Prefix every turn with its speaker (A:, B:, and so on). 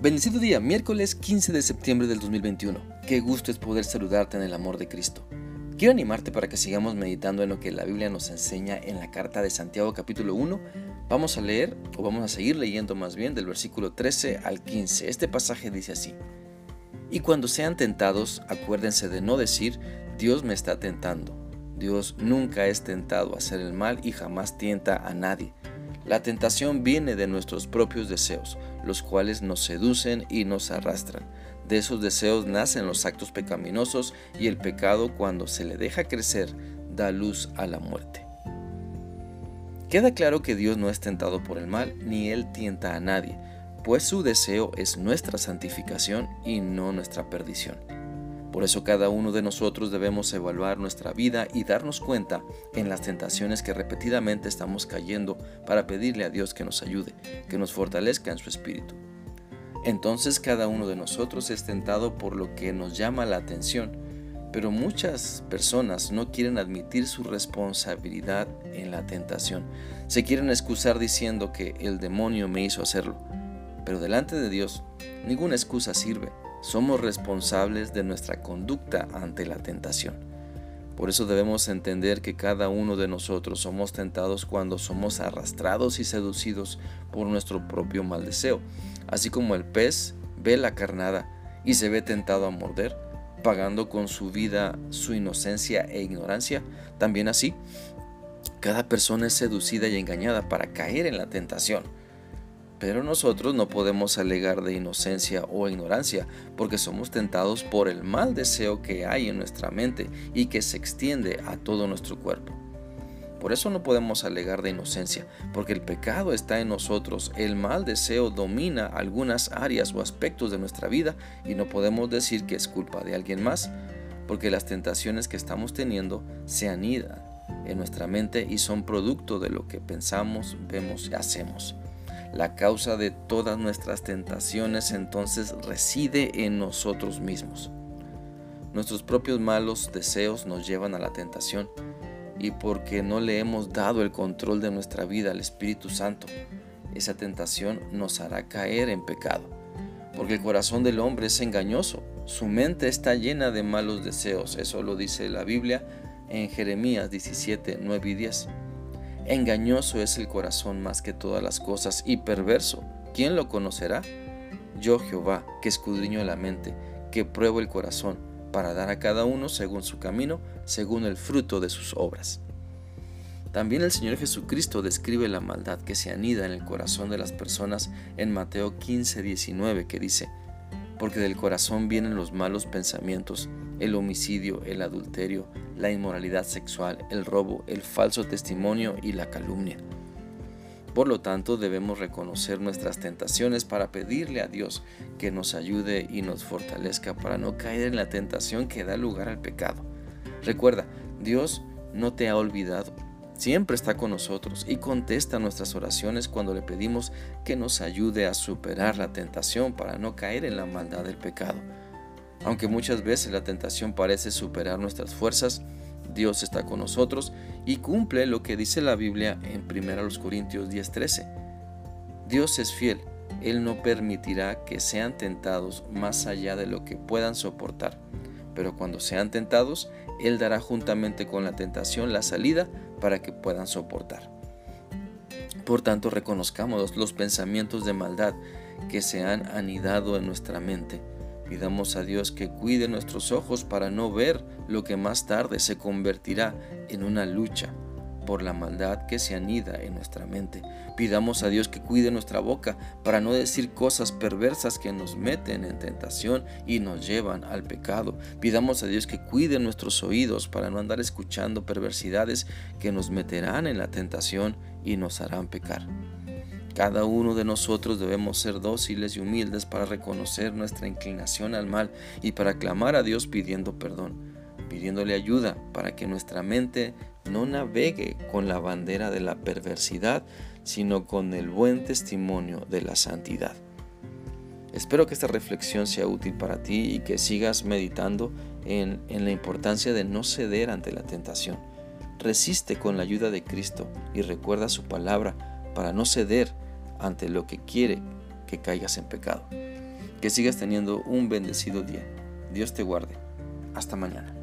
A: Bendecido día, miércoles 15 de septiembre del 2021. Qué gusto es poder saludarte en el amor de Cristo. Quiero animarte para que sigamos meditando en lo que la Biblia nos enseña en la carta de Santiago capítulo 1. Vamos a leer, o vamos a seguir leyendo más bien, del versículo 13 al 15. Este pasaje dice así. Y cuando sean tentados, acuérdense de no decir, Dios me está tentando. Dios nunca es tentado a hacer el mal y jamás tienta a nadie. La tentación viene de nuestros propios deseos, los cuales nos seducen y nos arrastran. De esos deseos nacen los actos pecaminosos y el pecado cuando se le deja crecer da luz a la muerte. Queda claro que Dios no es tentado por el mal, ni Él tienta a nadie, pues su deseo es nuestra santificación y no nuestra perdición. Por eso cada uno de nosotros debemos evaluar nuestra vida y darnos cuenta en las tentaciones que repetidamente estamos cayendo para pedirle a Dios que nos ayude, que nos fortalezca en su espíritu. Entonces cada uno de nosotros es tentado por lo que nos llama la atención, pero muchas personas no quieren admitir su responsabilidad en la tentación. Se quieren excusar diciendo que el demonio me hizo hacerlo. Pero delante de Dios, ninguna excusa sirve somos responsables de nuestra conducta ante la tentación. Por eso debemos entender que cada uno de nosotros somos tentados cuando somos arrastrados y seducidos por nuestro propio mal deseo, así como el pez ve la carnada y se ve tentado a morder, pagando con su vida su inocencia e ignorancia, también así, cada persona es seducida y engañada para caer en la tentación. Pero nosotros no podemos alegar de inocencia o ignorancia, porque somos tentados por el mal deseo que hay en nuestra mente y que se extiende a todo nuestro cuerpo. Por eso no podemos alegar de inocencia, porque el pecado está en nosotros, el mal deseo domina algunas áreas o aspectos de nuestra vida y no podemos decir que es culpa de alguien más, porque las tentaciones que estamos teniendo se anidan en nuestra mente y son producto de lo que pensamos, vemos y hacemos. La causa de todas nuestras tentaciones entonces reside en nosotros mismos. Nuestros propios malos deseos nos llevan a la tentación y porque no le hemos dado el control de nuestra vida al Espíritu Santo, esa tentación nos hará caer en pecado. Porque el corazón del hombre es engañoso, su mente está llena de malos deseos, eso lo dice la Biblia en Jeremías 17, 9 y 10. Engañoso es el corazón más que todas las cosas y perverso. ¿Quién lo conocerá? Yo Jehová, que escudriño la mente, que pruebo el corazón, para dar a cada uno según su camino, según el fruto de sus obras. También el Señor Jesucristo describe la maldad que se anida en el corazón de las personas en Mateo 15, 19, que dice, porque del corazón vienen los malos pensamientos, el homicidio, el adulterio, la inmoralidad sexual, el robo, el falso testimonio y la calumnia. Por lo tanto, debemos reconocer nuestras tentaciones para pedirle a Dios que nos ayude y nos fortalezca para no caer en la tentación que da lugar al pecado. Recuerda, Dios no te ha olvidado, siempre está con nosotros y contesta nuestras oraciones cuando le pedimos que nos ayude a superar la tentación para no caer en la maldad del pecado. Aunque muchas veces la tentación parece superar nuestras fuerzas, Dios está con nosotros y cumple lo que dice la Biblia en 1 Corintios 10:13. Dios es fiel, Él no permitirá que sean tentados más allá de lo que puedan soportar, pero cuando sean tentados, Él dará juntamente con la tentación la salida para que puedan soportar. Por tanto, reconozcamos los pensamientos de maldad que se han anidado en nuestra mente Pidamos a Dios que cuide nuestros ojos para no ver lo que más tarde se convertirá en una lucha por la maldad que se anida en nuestra mente. Pidamos a Dios que cuide nuestra boca para no decir cosas perversas que nos meten en tentación y nos llevan al pecado. Pidamos a Dios que cuide nuestros oídos para no andar escuchando perversidades que nos meterán en la tentación y nos harán pecar. Cada uno de nosotros debemos ser dóciles y humildes para reconocer nuestra inclinación al mal y para clamar a Dios pidiendo perdón, pidiéndole ayuda para que nuestra mente no navegue con la bandera de la perversidad, sino con el buen testimonio de la santidad. Espero que esta reflexión sea útil para ti y que sigas meditando en, la importancia de no ceder ante la tentación. Resiste con la ayuda de Cristo y recuerda su palabra para no ceder ante lo que quiere que caigas en pecado. Que sigas teniendo un bendecido día. Dios te guarde. Hasta mañana.